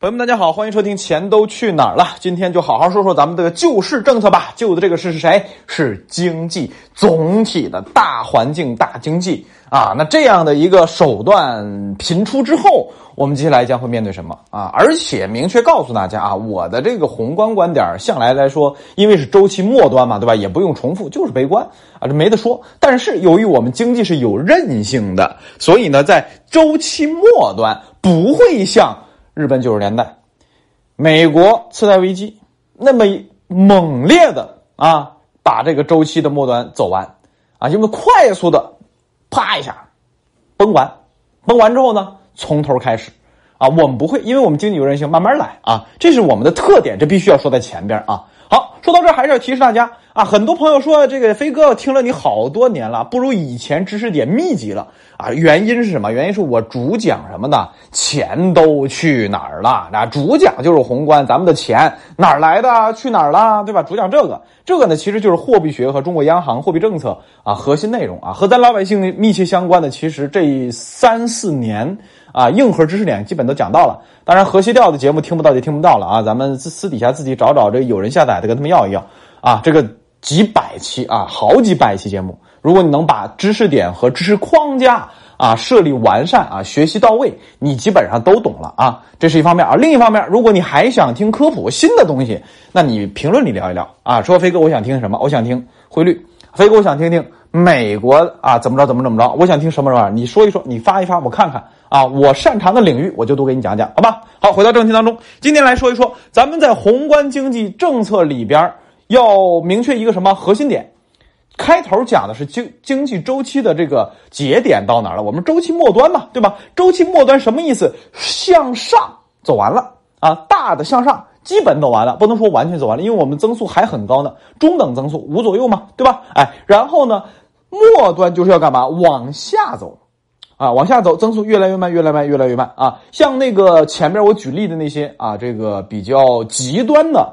朋友们，大家好，欢迎收听《钱都去哪儿了》。今天就好好说说咱们这个救市政策吧。救的这个市是谁？是经济总体的大环境、大经济啊。那这样的一个手段频出之后，我们接下来将会面对什么啊？而且明确告诉大家啊，我的这个宏观观点向来来说，因为是周期末端嘛，对吧？也不用重复，就是悲观啊，这没得说。但是由于我们经济是有韧性的，所以呢，在周期末端不会像。日本九十年代，美国次贷危机，那么猛烈的啊，把这个周期的末端走完啊，因为快速的，啪一下崩完，崩完之后呢，从头开始。啊，我们不会，因为我们经济有韧性，慢慢来啊，这是我们的特点，这必须要说在前边啊。好，说到这还是要提示大家啊，很多朋友说这个飞哥听了你好多年了，不如以前知识点密集了啊。原因是什么？原因是我主讲什么呢？钱都去哪儿了？啊，主讲就是宏观，咱们的钱哪儿来的？去哪儿了？对吧？主讲这个，这个呢其实就是货币学和中国央行货币政策啊核心内容啊，和咱老百姓密切相关的。其实这三四年。啊，硬核知识点基本都讲到了。当然，河西调的节目听不到就听不到了啊。咱们私私底下自己找找这有人下载的，跟他们要一要啊。这个几百期啊，好几百期节目，如果你能把知识点和知识框架啊设立完善啊，学习到位，你基本上都懂了啊。这是一方面啊。另一方面，如果你还想听科普新的东西，那你评论里聊一聊啊。说飞哥，我想听什么？我想听汇率。飞哥，我想听听美国啊，怎么着怎么怎么着？我想听什么玩意儿？你说一说，你发一发，我看看。啊，我擅长的领域，我就多给你讲讲，好吧？好，回到正题当中，今天来说一说，咱们在宏观经济政策里边要明确一个什么核心点？开头讲的是经经济周期的这个节点到哪儿了？我们周期末端嘛，对吧？周期末端什么意思？向上走完了啊，大的向上基本走完了，不能说完全走完了，因为我们增速还很高呢，中等增速五左右嘛，对吧？哎，然后呢，末端就是要干嘛？往下走。啊，往下走，增速越来越慢，越来越慢，越来越慢啊！像那个前面我举例的那些啊，这个比较极端的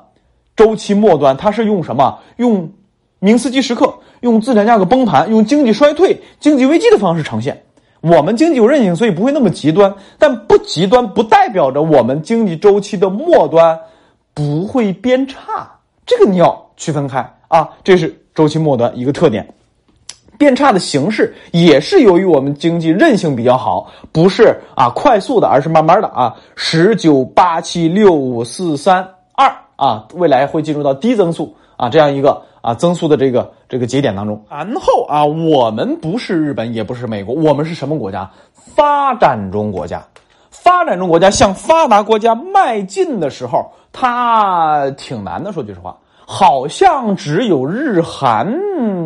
周期末端，它是用什么？用明斯基时刻，用资产价格崩盘，用经济衰退、经济危机的方式呈现。我们经济有韧性，所以不会那么极端，但不极端不代表着我们经济周期的末端不会变差。这个你要区分开啊，这是周期末端一个特点。变差的形式也是由于我们经济韧性比较好，不是啊快速的，而是慢慢的啊十九八七六五四三二啊，未来会进入到低增速啊这样一个啊增速的这个这个节点当中。然后啊，我们不是日本，也不是美国，我们是什么国家？发展中国家。发展中国家向发达国家迈进的时候，它挺难的。说句实话，好像只有日韩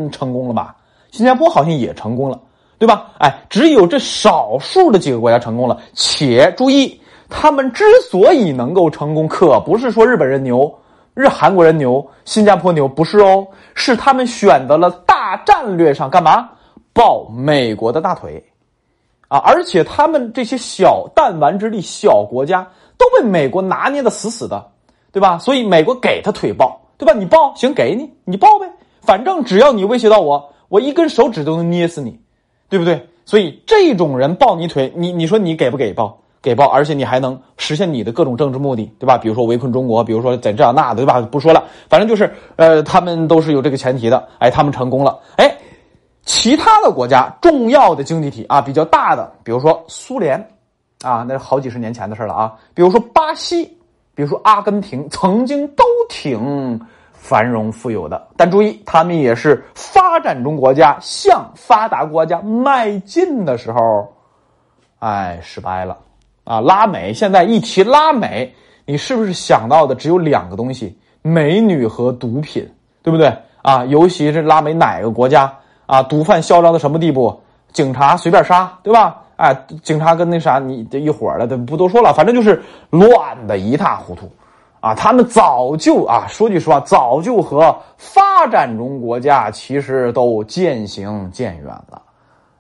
成功了吧？新加坡好像也成功了，对吧？哎，只有这少数的几个国家成功了。且注意，他们之所以能够成功，可不是说日本人牛、日韩国人牛、新加坡牛，不是哦，是他们选择了大战略上干嘛抱美国的大腿啊！而且他们这些小弹丸之地、小国家都被美国拿捏的死死的，对吧？所以美国给他腿抱，对吧？你抱行，给你，你抱呗，反正只要你威胁到我。我一根手指都能捏死你，对不对？所以这种人抱你腿，你你说你给不给抱？给报，而且你还能实现你的各种政治目的，对吧？比如说围困中国，比如说在这样那的，对吧？不说了，反正就是呃，他们都是有这个前提的。哎，他们成功了。哎，其他的国家重要的经济体啊，比较大的，比如说苏联啊，那是好几十年前的事了啊。比如说巴西，比如说阿根廷，曾经都挺。繁荣富有的，但注意，他们也是发展中国家向发达国家迈进的时候，哎，失败了啊！拉美现在一提拉美，你是不是想到的只有两个东西：美女和毒品，对不对啊？尤其是拉美哪个国家啊，毒贩嚣张到什么地步？警察随便杀，对吧？哎，警察跟那啥你这一伙的，不多说了，反正就是乱的一塌糊涂。啊，他们早就啊，说句实话，早就和发展中国家其实都渐行渐远了，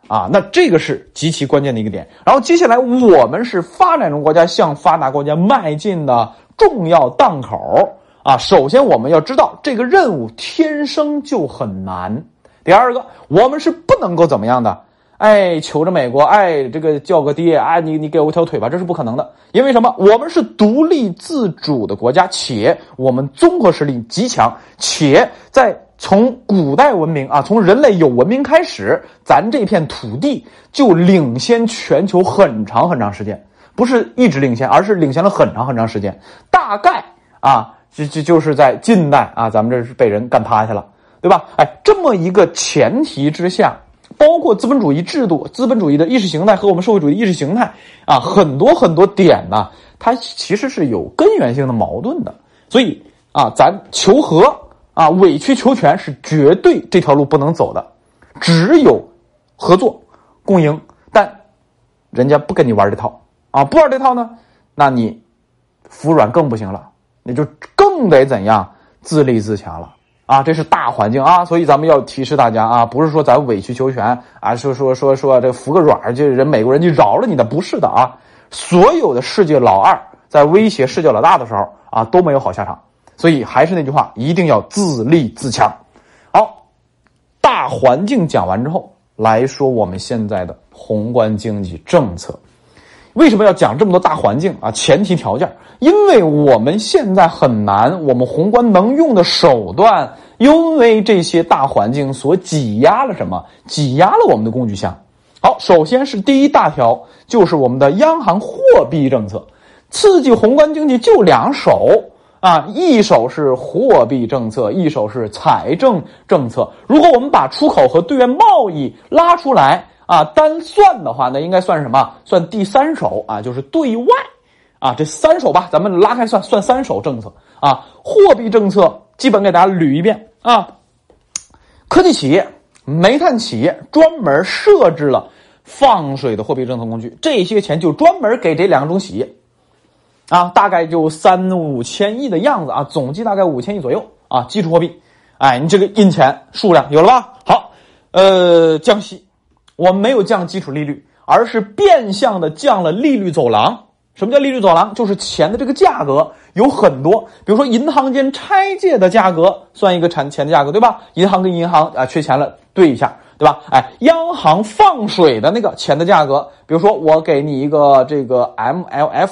啊，那这个是极其关键的一个点。然后接下来，我们是发展中国家向发达国家迈进的重要档口啊。首先，我们要知道这个任务天生就很难。第二个，我们是不能够怎么样的哎，求着美国，哎，这个叫个爹，哎，你你给我条腿吧，这是不可能的。因为什么？我们是独立自主的国家，且我们综合实力极强，且在从古代文明啊，从人类有文明开始，咱这片土地就领先全球很长很长时间，不是一直领先，而是领先了很长很长时间。大概啊，就就就是在近代啊，咱们这是被人干趴下了，对吧？哎，这么一个前提之下。包括资本主义制度、资本主义的意识形态和我们社会主义意识形态啊，很多很多点呢，它其实是有根源性的矛盾的。所以啊，咱求和啊，委曲求全是绝对这条路不能走的，只有合作共赢。但人家不跟你玩这套啊，不玩这套呢，那你服软更不行了，你就更得怎样自立自强了。啊，这是大环境啊，所以咱们要提示大家啊，不是说咱委曲求全啊，说说说说这服个软就人美国人就饶了你的，不是的啊。所有的世界老二在威胁世界老大的时候啊，都没有好下场。所以还是那句话，一定要自立自强。好，大环境讲完之后，来说我们现在的宏观经济政策。为什么要讲这么多大环境啊？前提条件，因为我们现在很难，我们宏观能用的手段，因为这些大环境所挤压了什么？挤压了我们的工具箱。好，首先是第一大条，就是我们的央行货币政策，刺激宏观经济就两手啊，一手是货币政策，一手是财政政策。如果我们把出口和对外贸易拉出来。啊，单算的话，那应该算什么？算第三手啊，就是对外啊，这三手吧，咱们拉开算，算三手政策啊。货币政策基本给大家捋一遍啊。科技企业、煤炭企业专门设置了放水的货币政策工具，这些钱就专门给这两种企业啊，大概就三五千亿的样子啊，总计大概五千亿左右啊。基础货币，哎，你这个印钱数量有了吧？好，呃，降息。我们没有降基础利率，而是变相的降了利率走廊。什么叫利率走廊？就是钱的这个价格有很多，比如说银行间拆借的价格算一个产钱的价格，对吧？银行跟银行啊缺钱了对一下，对吧？哎，央行放水的那个钱的价格，比如说我给你一个这个 MLF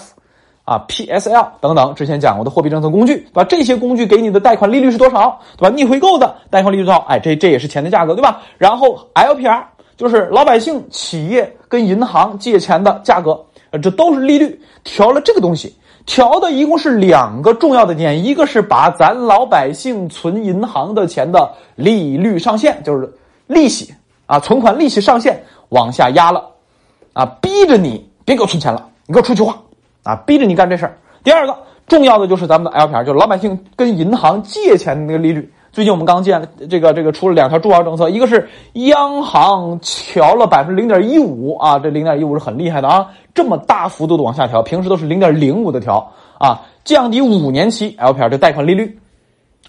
啊 PSL 等等，之前讲过的货币政策工具，对吧？这些工具给你的贷款利率是多少，对吧？逆回购的贷款利率多少？哎，这这也是钱的价格，对吧？然后 LPR。就是老百姓、企业跟银行借钱的价格，呃，这都是利率调了这个东西，调的一共是两个重要的点，一个是把咱老百姓存银行的钱的利率上限，就是利息啊，存款利息上限往下压了，啊，逼着你别给我存钱了，你给我出去花，啊，逼着你干这事儿。第二个重要的就是咱们的 LPR，就是老百姓跟银行借钱的那个利率。最近我们刚见这个这个出了两条重要政策，一个是央行调了百分之零点一五啊，这零点一五是很厉害的啊，这么大幅度的往下调，平时都是零点零五的调啊，降低五年期 LPR 的贷款利率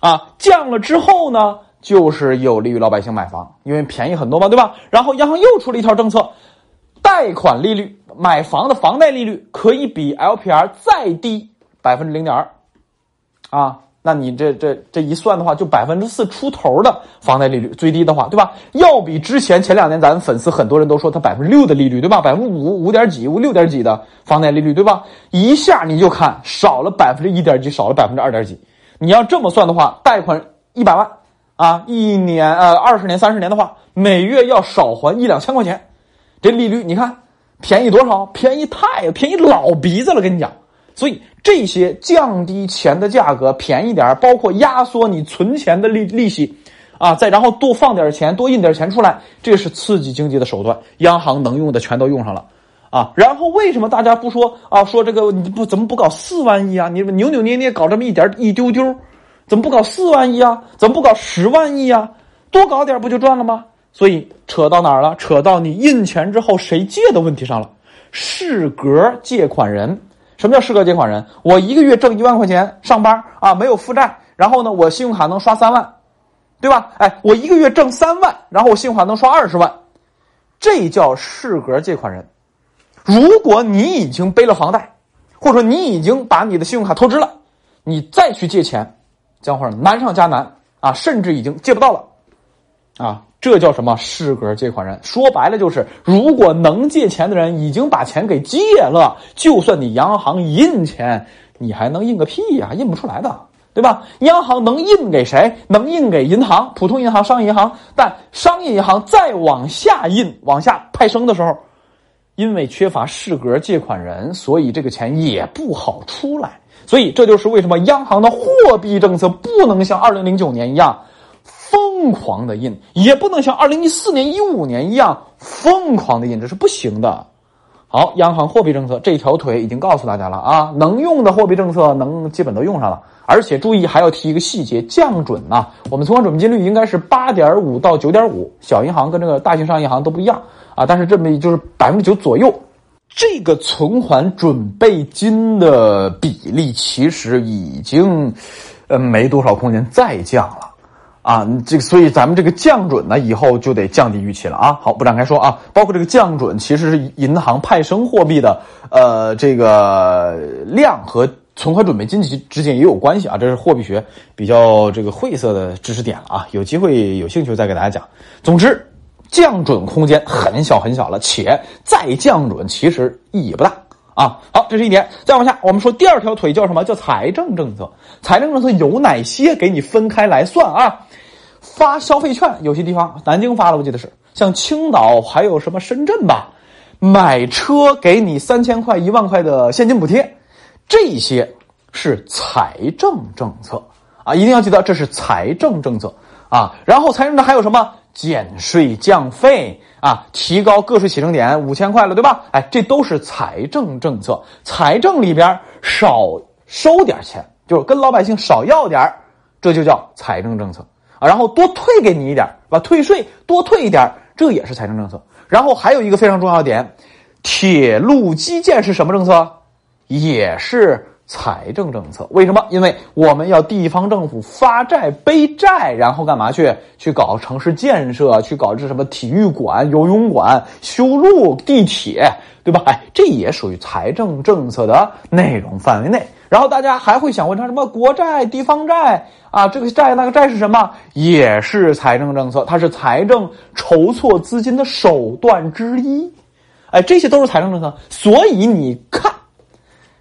啊，降了之后呢，就是有利于老百姓买房，因为便宜很多嘛，对吧？然后央行又出了一条政策，贷款利率买房的房贷利率可以比 LPR 再低百分之零点二啊。那你这这这一算的话，就百分之四出头的房贷利率，最低的话，对吧？要比之前前两年咱粉丝很多人都说它百分之六的利率，对吧？百分之五五点几、五六点几的房贷利率，对吧？一下你就看少了百分之一点几，少了百分之二点几。你要这么算的话，贷款一百万啊，一年呃二十年、三十年的话，每月要少还一两千块钱。这利率你看便宜多少？便宜太便宜老鼻子了，跟你讲。所以这些降低钱的价格便宜点包括压缩你存钱的利利息，啊，再然后多放点钱，多印点钱出来，这是刺激经济的手段。央行能用的全都用上了，啊，然后为什么大家不说啊？说这个你不怎么不搞四万亿啊？你扭扭捏捏搞这么一点一丢丢，怎么不搞四万亿啊？怎么不搞十万亿啊？多搞点不就赚了吗？所以扯到哪儿了？扯到你印钱之后谁借的问题上了。适格借款人。什么叫适格借款人？我一个月挣一万块钱，上班啊，没有负债，然后呢，我信用卡能刷三万，对吧？哎，我一个月挣三万，然后我信用卡能刷二十万，这叫适格借款人。如果你已经背了房贷，或者说你已经把你的信用卡透支了，你再去借钱，将会难上加难啊，甚至已经借不到了啊，这叫什么？适格借款人。说白了就是，如果能借钱的人已经把钱给借了，就算你央行印钱，你还能印个屁呀？印不出来的，对吧？央行能印给谁？能印给银行，普通银行、商业银行。但商业银行再往下印、往下派生的时候，因为缺乏适格借款人，所以这个钱也不好出来。所以这就是为什么央行的货币政策不能像二零零九年一样。疯狂的印也不能像二零一四年、一五年一样疯狂的印，这是不行的。好，央行货币政策这条腿已经告诉大家了啊，能用的货币政策能基本都用上了，而且注意还要提一个细节，降准呐，我们存款准备金率应该是八点五到九点五，小银行跟这个大型商业银行都不一样啊，但是这么就是百分之九左右，这个存款准备金的比例其实已经呃没多少空间再降了。啊，这个所以咱们这个降准呢，以后就得降低预期了啊。好，不展开说啊。包括这个降准，其实是银行派生货币的呃这个量和存款准备金之之间也有关系啊。这是货币学比较这个晦涩的知识点了啊。有机会有兴趣再给大家讲。总之，降准空间很小很小了，且再降准其实意义不大啊。好，这是一点。再往下，我们说第二条腿叫什么？叫财政政策。财政政策有哪些？给你分开来算啊。发消费券，有些地方南京发了，我记得是像青岛，还有什么深圳吧，买车给你三千块、一万块的现金补贴，这些是财政政策啊，一定要记得这是财政政策啊。然后财政的还有什么减税降费啊，提高个税起征点五千块了，对吧？哎，这都是财政政策。财政里边少收点钱，就是跟老百姓少要点这就叫财政政策。啊，然后多退给你一点，把？退税多退一点，这也是财政政策。然后还有一个非常重要的点，铁路基建是什么政策？也是财政政策。为什么？因为我们要地方政府发债背债，然后干嘛去？去搞城市建设，去搞这什么体育馆、游泳馆、修路、地铁，对吧？哎，这也属于财政政策的内容范围内。然后大家还会想问他什么国债、地方债啊？这个债那个债是什么？也是财政政策，它是财政筹措资金的手段之一。哎，这些都是财政政策。所以你看，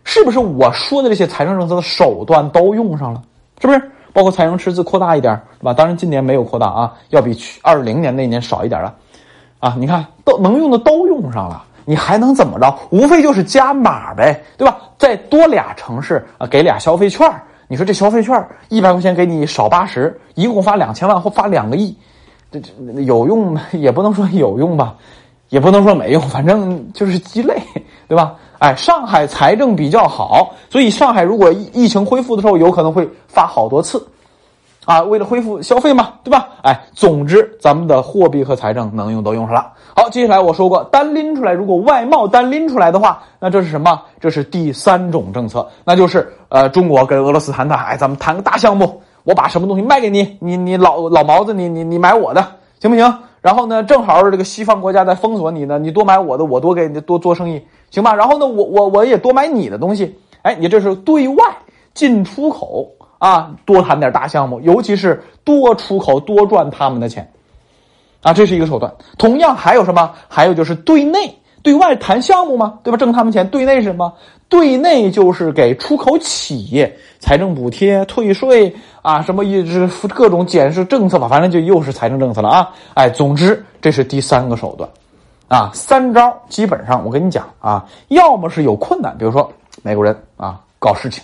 是不是我说的这些财政政策的手段都用上了？是不是？包括财政赤字扩大一点，对吧？当然今年没有扩大啊，要比去二零年那年少一点了。啊，你看都能用的都用上了。你还能怎么着？无非就是加码呗，对吧？再多俩城市啊，给俩消费券你说这消费券一百块钱给你少八十，一共发两千万或发两个亿，这这有用吗？也不能说有用吧，也不能说没用，反正就是鸡肋，对吧？哎，上海财政比较好，所以上海如果疫情恢复的时候，有可能会发好多次。啊，为了恢复消费嘛，对吧？哎，总之，咱们的货币和财政能用都用上了。好，接下来我说过，单拎出来，如果外贸单拎出来的话，那这是什么？这是第三种政策，那就是呃，中国跟俄罗斯谈谈，哎，咱们谈个大项目，我把什么东西卖给你，你你老老毛子，你你你买我的，行不行？然后呢，正好这个西方国家在封锁你呢，你多买我的，我多给你多做生意，行吧？然后呢，我我我也多买你的东西，哎，你这是对外进出口。啊，多谈点大项目，尤其是多出口，多赚他们的钱，啊，这是一个手段。同样还有什么？还有就是对内、对外谈项目嘛，对吧？挣他们钱。对内是什么？对内就是给出口企业财政补贴、退税啊，什么一直各种减税政策吧，反正就又是财政政策了啊。哎，总之这是第三个手段，啊，三招基本上我跟你讲啊，要么是有困难，比如说美国人啊搞事情。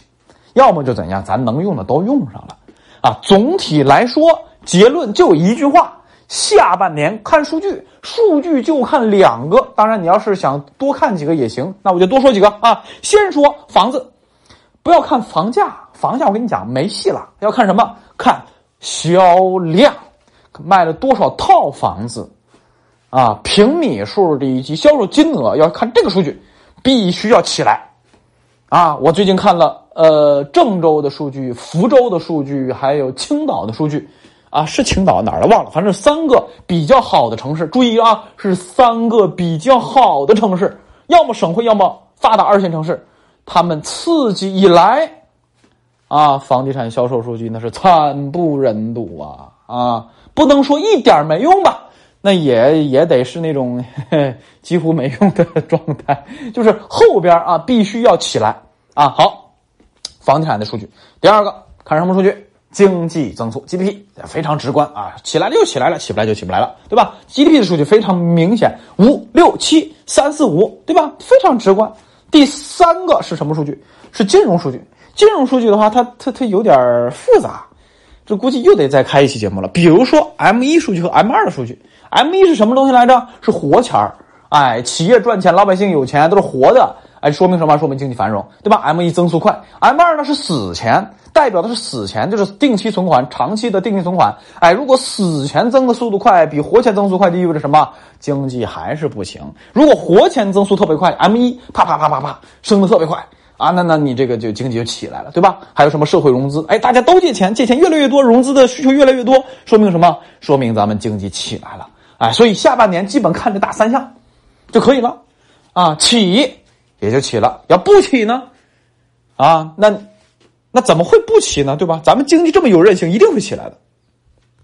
要么就怎样，咱能用的都用上了，啊，总体来说，结论就一句话：下半年看数据，数据就看两个。当然，你要是想多看几个也行，那我就多说几个啊。先说房子，不要看房价，房价我跟你讲没戏了，要看什么？看销量，卖了多少套房子，啊，平米数以及销售金额，要看这个数据，必须要起来，啊，我最近看了。呃，郑州的数据、福州的数据，还有青岛的数据，啊，是青岛哪儿的忘了，反正三个比较好的城市。注意啊，是三个比较好的城市，要么省会，要么发达二线城市。他们刺激以来，啊，房地产销售数据那是惨不忍睹啊啊！不能说一点没用吧，那也也得是那种 几乎没用的 状态，就是后边啊必须要起来啊。好，房地产的数据，第二个看什么数据？经济增速 GDP 非常直观啊，起来了就起来了，起不来就起不来了，对吧？GDP 的数据非常明显，五六七三四五，对吧？非常直观。第三个是什么数据？是金融数据。金融数据的话，它它它有点复杂，这估计又得再开一期节目了。比如说 M 一数据和 M 二的数据，M 一是什么东西来着？是活钱儿，哎，企业赚钱，老百姓有钱，都是活的，哎，说明什么？说明经济繁荣，对吧？M 一增速快，M 二呢是死钱。代表的是死钱，就是定期存款、长期的定期存款。哎，如果死钱增的速度快，比活钱增速快，就意味着什么？经济还是不行。如果活钱增速特别快，M 一啪啪啪啪啪升的特别快啊，那那你这个就经济就起来了，对吧？还有什么社会融资？哎，大家都借钱，借钱越来越多，融资的需求越来越多，说明什么？说明咱们经济起来了。哎，所以下半年基本看这大三项就可以了啊，起也就起了，要不起呢？啊，那。那怎么会不起呢？对吧？咱们经济这么有韧性，一定会起来的。